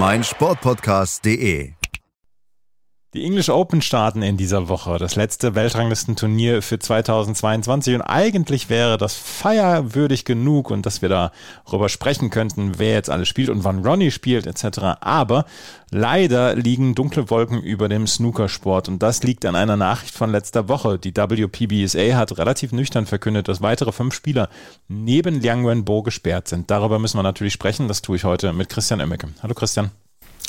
meinsportpodcast.de. Die English Open starten in dieser Woche, das letzte Weltranglistenturnier für 2022 und eigentlich wäre das feierwürdig genug und dass wir darüber sprechen könnten, wer jetzt alles spielt und wann Ronnie spielt etc. Aber leider liegen dunkle Wolken über dem Snookersport und das liegt an einer Nachricht von letzter Woche. Die WPBSA hat relativ nüchtern verkündet, dass weitere fünf Spieler neben Liang Wenbo gesperrt sind. Darüber müssen wir natürlich sprechen. Das tue ich heute mit Christian Emmecke. Hallo Christian.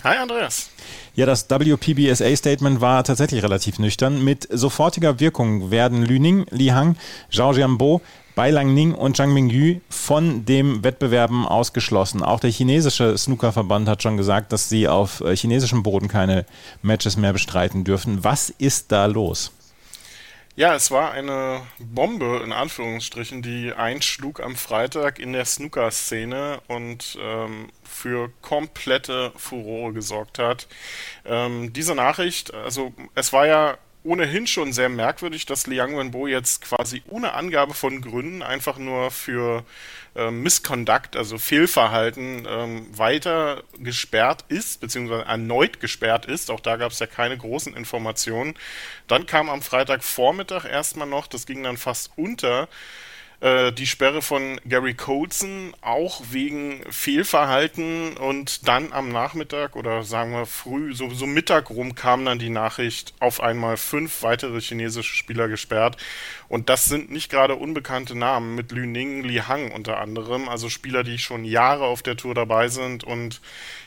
Hi Andreas. Ja, das WPBSA-Statement war tatsächlich relativ nüchtern. Mit sofortiger Wirkung werden Lü Ning, Li Hang, Zhao Jianbo, Bai Lang Ning und Zhang Mingyu von dem Wettbewerben ausgeschlossen. Auch der chinesische Snookerverband hat schon gesagt, dass sie auf äh, chinesischem Boden keine Matches mehr bestreiten dürfen. Was ist da los? Ja, es war eine Bombe in Anführungsstrichen, die einschlug am Freitag in der Snooker-Szene und ähm, für komplette Furore gesorgt hat. Ähm, diese Nachricht, also es war ja ohnehin schon sehr merkwürdig, dass Liang Wenbo jetzt quasi ohne Angabe von Gründen einfach nur für äh, Misconduct, also Fehlverhalten, ähm, weiter gesperrt ist, beziehungsweise erneut gesperrt ist. Auch da gab es ja keine großen Informationen. Dann kam am Freitagvormittag erstmal noch, das ging dann fast unter, äh, die Sperre von Gary Colson auch wegen Fehlverhalten und dann am Nachmittag oder sagen wir früh, so, so Mittag rum kam dann die Nachricht, auf einmal fünf weitere chinesische Spieler gesperrt. Und das sind nicht gerade unbekannte Namen mit Lü Ning, Li Hang unter anderem, also Spieler, die schon Jahre auf der Tour dabei sind und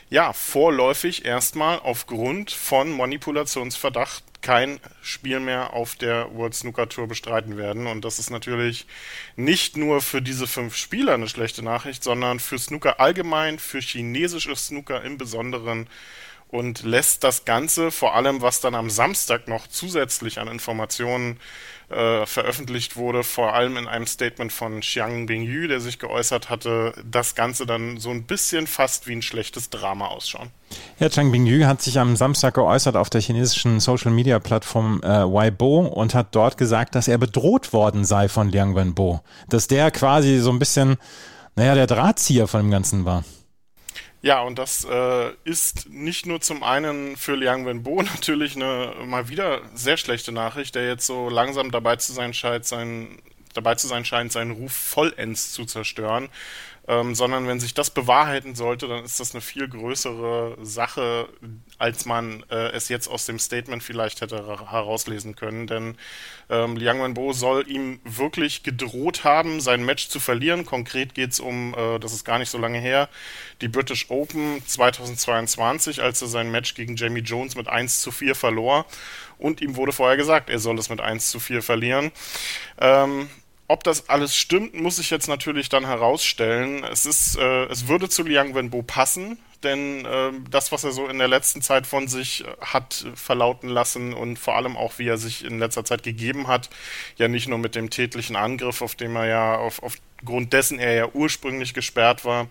ja, vorläufig erstmal aufgrund von Manipulationsverdacht kein Spiel mehr auf der World Snooker Tour bestreiten werden. Und das ist natürlich nicht nur für diese fünf Spieler eine schlechte Nachricht, sondern für Snooker allgemein, für chinesisches Snooker im Besonderen und lässt das Ganze, vor allem was dann am Samstag noch zusätzlich an Informationen äh, veröffentlicht wurde, vor allem in einem Statement von Xiang Bingyu, der sich geäußert hatte, das Ganze dann so ein bisschen fast wie ein schlechtes Drama ausschauen. Ja, Chang Bingyu hat sich am Samstag geäußert auf der chinesischen Social Media Plattform äh, Weibo und hat dort gesagt, dass er bedroht worden sei von Liang Wenbo. Dass der quasi so ein bisschen, naja, der Drahtzieher von dem Ganzen war. Ja, und das äh, ist nicht nur zum einen für Liang Wenbo natürlich eine mal wieder sehr schlechte Nachricht, der jetzt so langsam dabei zu sein scheint, sein, dabei zu sein scheint, seinen Ruf vollends zu zerstören ähm, sondern wenn sich das bewahrheiten sollte, dann ist das eine viel größere Sache, als man äh, es jetzt aus dem Statement vielleicht hätte herauslesen können. Denn ähm, Liang Wenbo soll ihm wirklich gedroht haben, sein Match zu verlieren. Konkret geht es um, äh, das ist gar nicht so lange her, die British Open 2022, als er sein Match gegen Jamie Jones mit 1 zu 4 verlor. Und ihm wurde vorher gesagt, er soll es mit 1 zu 4 verlieren. Ähm, ob das alles stimmt, muss ich jetzt natürlich dann herausstellen. Es ist, äh, es würde zu Liang Wenbo passen, denn äh, das, was er so in der letzten Zeit von sich hat verlauten lassen und vor allem auch, wie er sich in letzter Zeit gegeben hat, ja nicht nur mit dem tätlichen Angriff, auf dem er ja auf, aufgrund dessen er ja ursprünglich gesperrt war,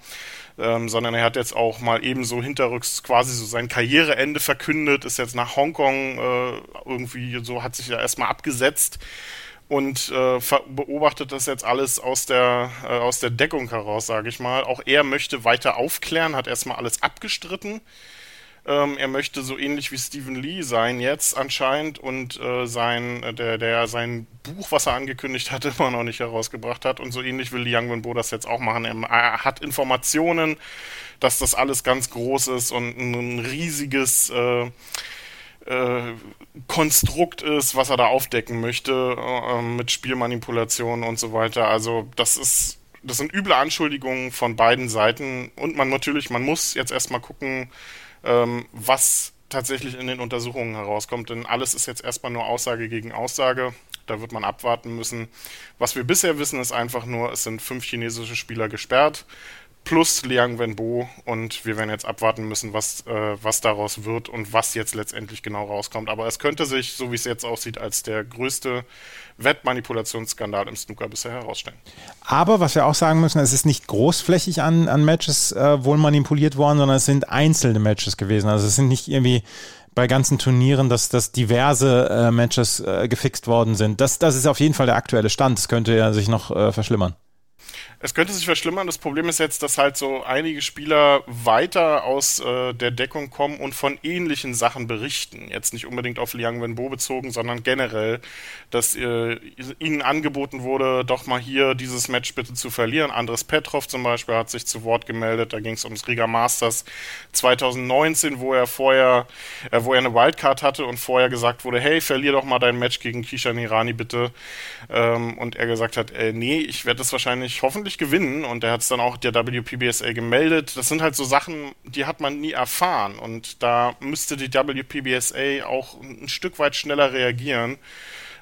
ähm, sondern er hat jetzt auch mal ebenso hinterrücks quasi so sein Karriereende verkündet, ist jetzt nach Hongkong äh, irgendwie so, hat sich ja erstmal abgesetzt und äh, beobachtet das jetzt alles aus der, äh, aus der Deckung heraus, sage ich mal. Auch er möchte weiter aufklären, hat erstmal alles abgestritten. Ähm, er möchte so ähnlich wie Stephen Lee sein jetzt anscheinend und äh, sein, äh, der, der sein Buch, was er angekündigt hat, immer noch nicht herausgebracht hat. Und so ähnlich will Liang Wenbo das jetzt auch machen. Er, hat Informationen, dass das alles ganz groß ist und ein riesiges äh, äh, Konstrukt ist, was er da aufdecken möchte äh, mit Spielmanipulation und so weiter. Also das ist, das sind üble Anschuldigungen von beiden Seiten und man natürlich, man muss jetzt erstmal gucken, ähm, was tatsächlich in den Untersuchungen herauskommt, denn alles ist jetzt erstmal nur Aussage gegen Aussage. Da wird man abwarten müssen. Was wir bisher wissen, ist einfach nur, es sind fünf chinesische Spieler gesperrt plus Liang Wenbo und wir werden jetzt abwarten müssen, was, äh, was daraus wird und was jetzt letztendlich genau rauskommt. Aber es könnte sich, so wie es jetzt aussieht, als der größte Wettmanipulationsskandal im Snooker bisher herausstellen. Aber was wir auch sagen müssen, es ist nicht großflächig an, an Matches äh, wohl manipuliert worden, sondern es sind einzelne Matches gewesen. Also es sind nicht irgendwie bei ganzen Turnieren, dass, dass diverse äh, Matches äh, gefixt worden sind. Das, das ist auf jeden Fall der aktuelle Stand. Es könnte ja sich noch äh, verschlimmern. Es könnte sich verschlimmern. Das Problem ist jetzt, dass halt so einige Spieler weiter aus äh, der Deckung kommen und von ähnlichen Sachen berichten. Jetzt nicht unbedingt auf Liang Wenbo bezogen, sondern generell, dass äh, ihnen angeboten wurde, doch mal hier dieses Match bitte zu verlieren. Andres Petrov zum Beispiel hat sich zu Wort gemeldet. Da ging es ums Riga Masters 2019, wo er vorher, äh, wo er eine Wildcard hatte und vorher gesagt wurde, hey, verlier doch mal dein Match gegen Kishan Irani bitte. Ähm, und er gesagt hat, äh, nee, ich werde das wahrscheinlich hoffentlich wirklich gewinnen und er hat es dann auch der WPBSA gemeldet. Das sind halt so Sachen, die hat man nie erfahren und da müsste die WPBSA auch ein Stück weit schneller reagieren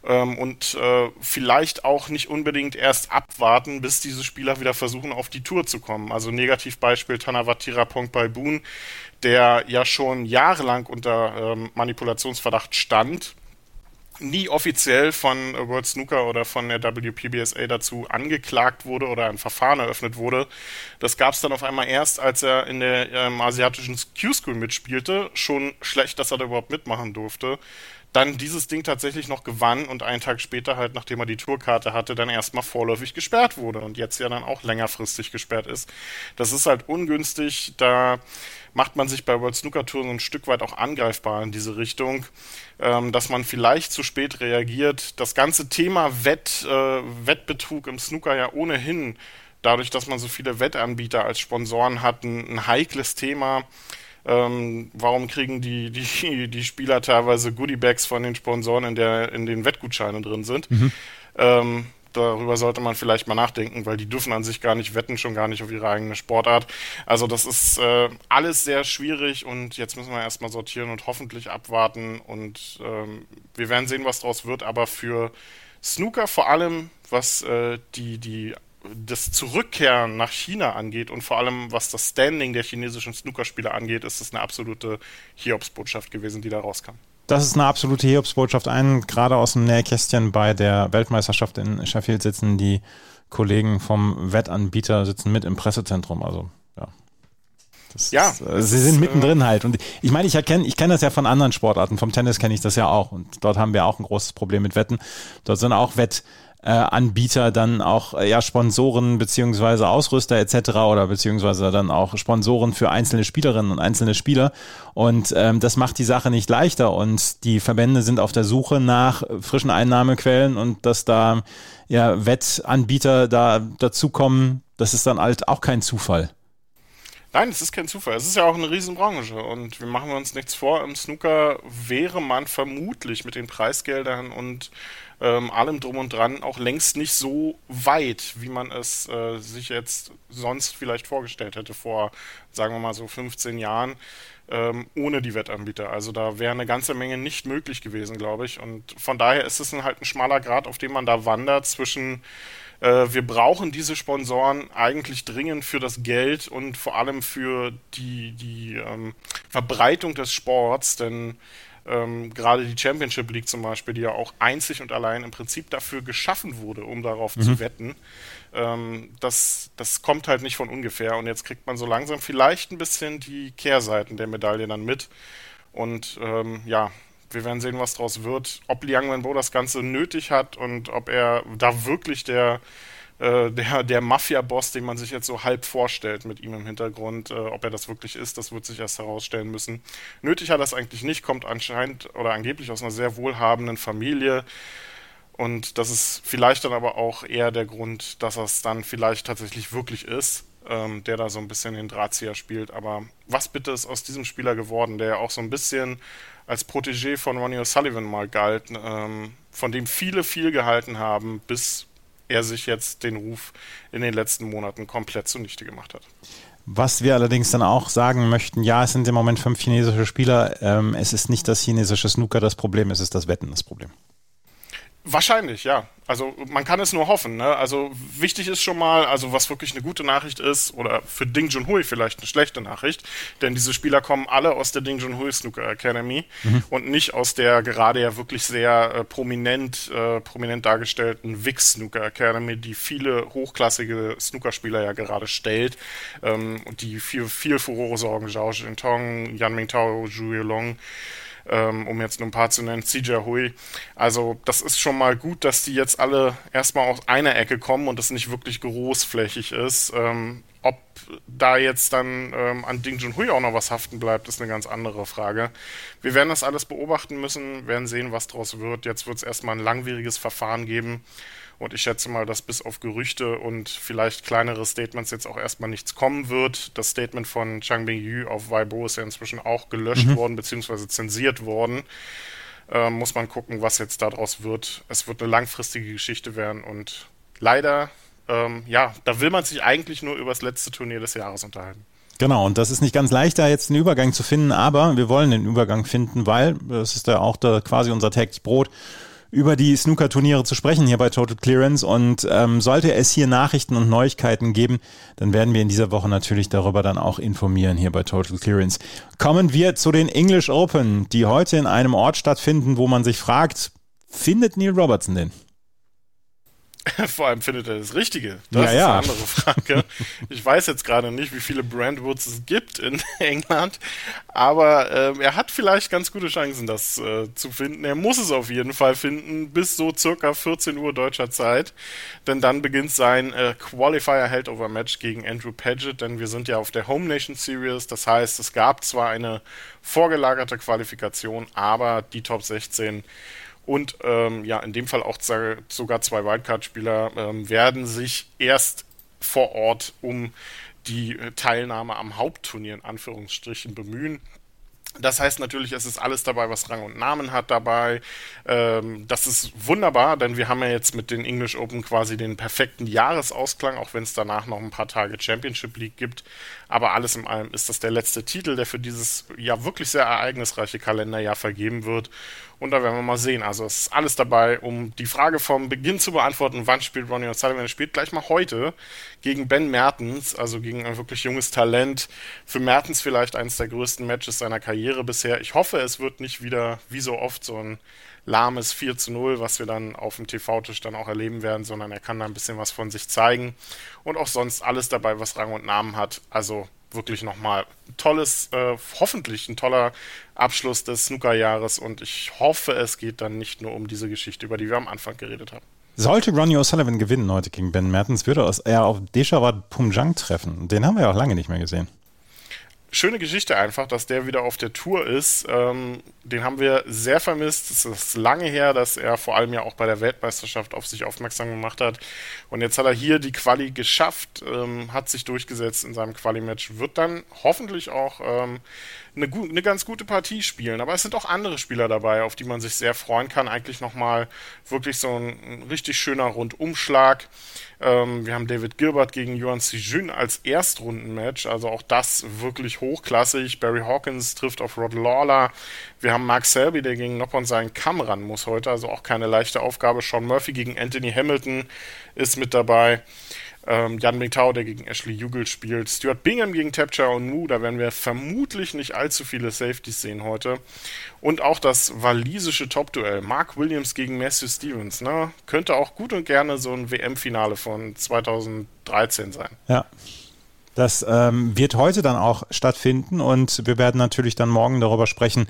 ähm, und äh, vielleicht auch nicht unbedingt erst abwarten, bis diese Spieler wieder versuchen, auf die Tour zu kommen. Also Negativbeispiel Tanawatira Pongpalbun, der ja schon jahrelang unter ähm, Manipulationsverdacht stand nie offiziell von World Snooker oder von der WPBSA dazu angeklagt wurde oder ein Verfahren eröffnet wurde. Das gab es dann auf einmal erst, als er in der ähm, asiatischen Q-School mitspielte. Schon schlecht, dass er da überhaupt mitmachen durfte. Dann dieses Ding tatsächlich noch gewann und einen Tag später halt, nachdem er die Tourkarte hatte, dann erstmal vorläufig gesperrt wurde und jetzt ja dann auch längerfristig gesperrt ist. Das ist halt ungünstig, da macht man sich bei World Snooker Tour so ein Stück weit auch angreifbar in diese Richtung, ähm, dass man vielleicht zu spät reagiert. Das ganze Thema Wett, äh, Wettbetrug im Snooker ja ohnehin, dadurch, dass man so viele Wettanbieter als Sponsoren hat, ein, ein heikles Thema. Ähm, warum kriegen die, die, die Spieler teilweise Goodiebags von den Sponsoren, in, der, in den Wettgutscheinen drin sind? Mhm. Ähm, darüber sollte man vielleicht mal nachdenken, weil die dürfen an sich gar nicht wetten, schon gar nicht auf ihre eigene Sportart. Also das ist äh, alles sehr schwierig und jetzt müssen wir erstmal sortieren und hoffentlich abwarten und ähm, wir werden sehen, was daraus wird, aber für Snooker vor allem, was äh, die, die das Zurückkehren nach China angeht und vor allem was das Standing der chinesischen Snookerspieler angeht, ist es eine absolute Hiobsbotschaft gewesen, die da rauskam. Das ist eine absolute Hiobsbotschaft. Ein, gerade aus dem Nähkästchen bei der Weltmeisterschaft in Sheffield sitzen die Kollegen vom Wettanbieter sitzen mit im Pressezentrum. Also ja. Das ja, ist, äh, sie sind mittendrin äh, halt. Und ich meine, ich erkenne, ich kenne das ja von anderen Sportarten. Vom Tennis kenne ich das ja auch. Und dort haben wir auch ein großes Problem mit Wetten. Dort sind auch Wett, äh, Anbieter dann auch äh, ja Sponsoren beziehungsweise Ausrüster etc. oder beziehungsweise dann auch Sponsoren für einzelne Spielerinnen und einzelne Spieler und ähm, das macht die Sache nicht leichter und die Verbände sind auf der Suche nach frischen Einnahmequellen und dass da ja Wettanbieter da dazukommen, das ist dann halt auch kein Zufall. Nein, es ist kein Zufall. Es ist ja auch eine Riesenbranche und wir machen uns nichts vor. Im Snooker wäre man vermutlich mit den Preisgeldern und ähm, allem drum und dran auch längst nicht so weit, wie man es äh, sich jetzt sonst vielleicht vorgestellt hätte vor, sagen wir mal so 15 Jahren, ähm, ohne die Wettanbieter. Also da wäre eine ganze Menge nicht möglich gewesen, glaube ich. Und von daher ist es halt ein schmaler Grad, auf dem man da wandert zwischen äh, wir brauchen diese Sponsoren eigentlich dringend für das Geld und vor allem für die, die ähm, Verbreitung des Sports, denn ähm, gerade die Championship League zum Beispiel, die ja auch einzig und allein im Prinzip dafür geschaffen wurde, um darauf mhm. zu wetten, ähm, das, das kommt halt nicht von ungefähr. Und jetzt kriegt man so langsam vielleicht ein bisschen die Kehrseiten der Medaille dann mit. Und ähm, ja, wir werden sehen, was daraus wird. Ob Liang Wenbo das Ganze nötig hat und ob er da wirklich der äh, der, der Mafia-Boss, den man sich jetzt so halb vorstellt mit ihm im Hintergrund, äh, ob er das wirklich ist, das wird sich erst herausstellen müssen. Nötig hat das eigentlich nicht, kommt anscheinend oder angeblich aus einer sehr wohlhabenden Familie. Und das ist vielleicht dann aber auch eher der Grund, dass es dann vielleicht tatsächlich wirklich ist, ähm, der da so ein bisschen den Drahtzieher spielt. Aber was bitte ist aus diesem Spieler geworden, der ja auch so ein bisschen als Protégé von Ronnie O'Sullivan mal galt, ähm, von dem viele viel gehalten haben, bis er sich jetzt den Ruf in den letzten Monaten komplett zunichte gemacht hat. Was wir allerdings dann auch sagen möchten, ja, es sind im Moment fünf chinesische Spieler. Ähm, es ist nicht das chinesische Snooker das Problem, es ist das Wetten das Problem. Wahrscheinlich, ja. Also man kann es nur hoffen. Ne? Also wichtig ist schon mal, also was wirklich eine gute Nachricht ist, oder für Ding Junhui vielleicht eine schlechte Nachricht, denn diese Spieler kommen alle aus der Ding Junhui Snooker Academy mhm. und nicht aus der gerade ja wirklich sehr äh, prominent, äh, prominent dargestellten Wix Snooker Academy, die viele hochklassige Snookerspieler ja gerade stellt ähm, und die viel, viel Furore sorgen. Zhao Jintong, Yan Mingtao, Zhu Yulong ähm, um jetzt nur ein paar zu nennen, CJ Hui. Also das ist schon mal gut, dass die jetzt alle erstmal aus einer Ecke kommen und das nicht wirklich großflächig ist. Ähm, ob da jetzt dann ähm, an Ding Junhui auch noch was haften bleibt, ist eine ganz andere Frage. Wir werden das alles beobachten müssen, werden sehen, was daraus wird. Jetzt wird es erstmal ein langwieriges Verfahren geben. Und ich schätze mal, dass bis auf Gerüchte und vielleicht kleinere Statements jetzt auch erstmal nichts kommen wird. Das Statement von Chang Bing-Yu auf Weibo ist ja inzwischen auch gelöscht mhm. worden, beziehungsweise zensiert worden. Ähm, muss man gucken, was jetzt daraus wird. Es wird eine langfristige Geschichte werden und leider, ähm, ja, da will man sich eigentlich nur über das letzte Turnier des Jahres unterhalten. Genau, und das ist nicht ganz leicht, da jetzt einen Übergang zu finden, aber wir wollen den Übergang finden, weil das ist ja auch da quasi unser täglich Brot über die Snooker-Turniere zu sprechen hier bei Total Clearance. Und ähm, sollte es hier Nachrichten und Neuigkeiten geben, dann werden wir in dieser Woche natürlich darüber dann auch informieren hier bei Total Clearance. Kommen wir zu den English Open, die heute in einem Ort stattfinden, wo man sich fragt, findet Neil Robertson den? Vor allem findet er das Richtige. Das ja, ist ja. eine andere Frage. Ich weiß jetzt gerade nicht, wie viele Brandwoods es gibt in England, aber äh, er hat vielleicht ganz gute Chancen, das äh, zu finden. Er muss es auf jeden Fall finden, bis so circa 14 Uhr deutscher Zeit, denn dann beginnt sein äh, Qualifier Heldover Match gegen Andrew Paget, denn wir sind ja auf der Home Nation Series, das heißt, es gab zwar eine vorgelagerte Qualifikation, aber die Top 16 und ähm, ja, in dem Fall auch sogar zwei Wildcard-Spieler ähm, werden sich erst vor Ort um die äh, Teilnahme am Hauptturnier in Anführungsstrichen bemühen. Das heißt natürlich, es ist alles dabei, was Rang und Namen hat dabei. Ähm, das ist wunderbar, denn wir haben ja jetzt mit den English Open quasi den perfekten Jahresausklang, auch wenn es danach noch ein paar Tage Championship League gibt. Aber alles in allem ist das der letzte Titel, der für dieses ja wirklich sehr ereignisreiche Kalenderjahr vergeben wird. Und da werden wir mal sehen. Also es ist alles dabei, um die Frage vom Beginn zu beantworten, wann spielt Ronnie O'Sullivan? Er spielt gleich mal heute gegen Ben Mertens, also gegen ein wirklich junges Talent. Für Mertens vielleicht eines der größten Matches seiner Karriere bisher. Ich hoffe, es wird nicht wieder, wie so oft, so ein lahmes 4 zu 0, was wir dann auf dem TV-Tisch dann auch erleben werden, sondern er kann da ein bisschen was von sich zeigen. Und auch sonst alles dabei, was Rang und Namen hat. Also wirklich nochmal tolles, äh, hoffentlich ein toller Abschluss des Snooker-Jahres und ich hoffe, es geht dann nicht nur um diese Geschichte, über die wir am Anfang geredet haben. Sollte Ronnie O'Sullivan gewinnen heute gegen Ben Mertens, würde er auf Deshawat Pumjang treffen. Den haben wir ja auch lange nicht mehr gesehen schöne Geschichte einfach, dass der wieder auf der Tour ist. Ähm, den haben wir sehr vermisst. Es ist lange her, dass er vor allem ja auch bei der Weltmeisterschaft auf sich aufmerksam gemacht hat. Und jetzt hat er hier die Quali geschafft, ähm, hat sich durchgesetzt in seinem Quali-Match, wird dann hoffentlich auch ähm, eine, eine, ganz gute Partie spielen. Aber es sind auch andere Spieler dabei, auf die man sich sehr freuen kann. Eigentlich nochmal wirklich so ein, ein richtig schöner Rundumschlag. Ähm, wir haben David Gilbert gegen Yuan Sijun als Erstrundenmatch, also auch das wirklich hochklassig. Barry Hawkins trifft auf Rod Lawler. Wir haben Mark Selby, der gegen Noppon seinen Kamm ran muss heute, also auch keine leichte Aufgabe. Sean Murphy gegen Anthony Hamilton ist mit dabei. Ähm, Jan Mingtao, der gegen Ashley Jugel spielt. Stuart Bingham gegen Tapcha und Mu. Da werden wir vermutlich nicht allzu viele Safeties sehen heute. Und auch das walisische Top-Duell. Mark Williams gegen Matthew Stevens. Ne? Könnte auch gut und gerne so ein WM-Finale von 2013 sein. Ja. Das ähm, wird heute dann auch stattfinden und wir werden natürlich dann morgen darüber sprechen,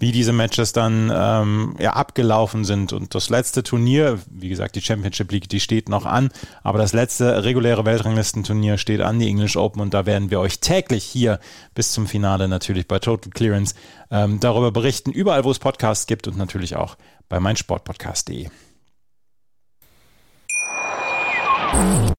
wie diese Matches dann ähm, ja, abgelaufen sind. Und das letzte Turnier, wie gesagt, die Championship League, die steht noch an, aber das letzte reguläre Weltranglistenturnier steht an, die English Open, und da werden wir euch täglich hier bis zum Finale natürlich bei Total Clearance ähm, darüber berichten, überall wo es Podcasts gibt und natürlich auch bei meinsportpodcast.de.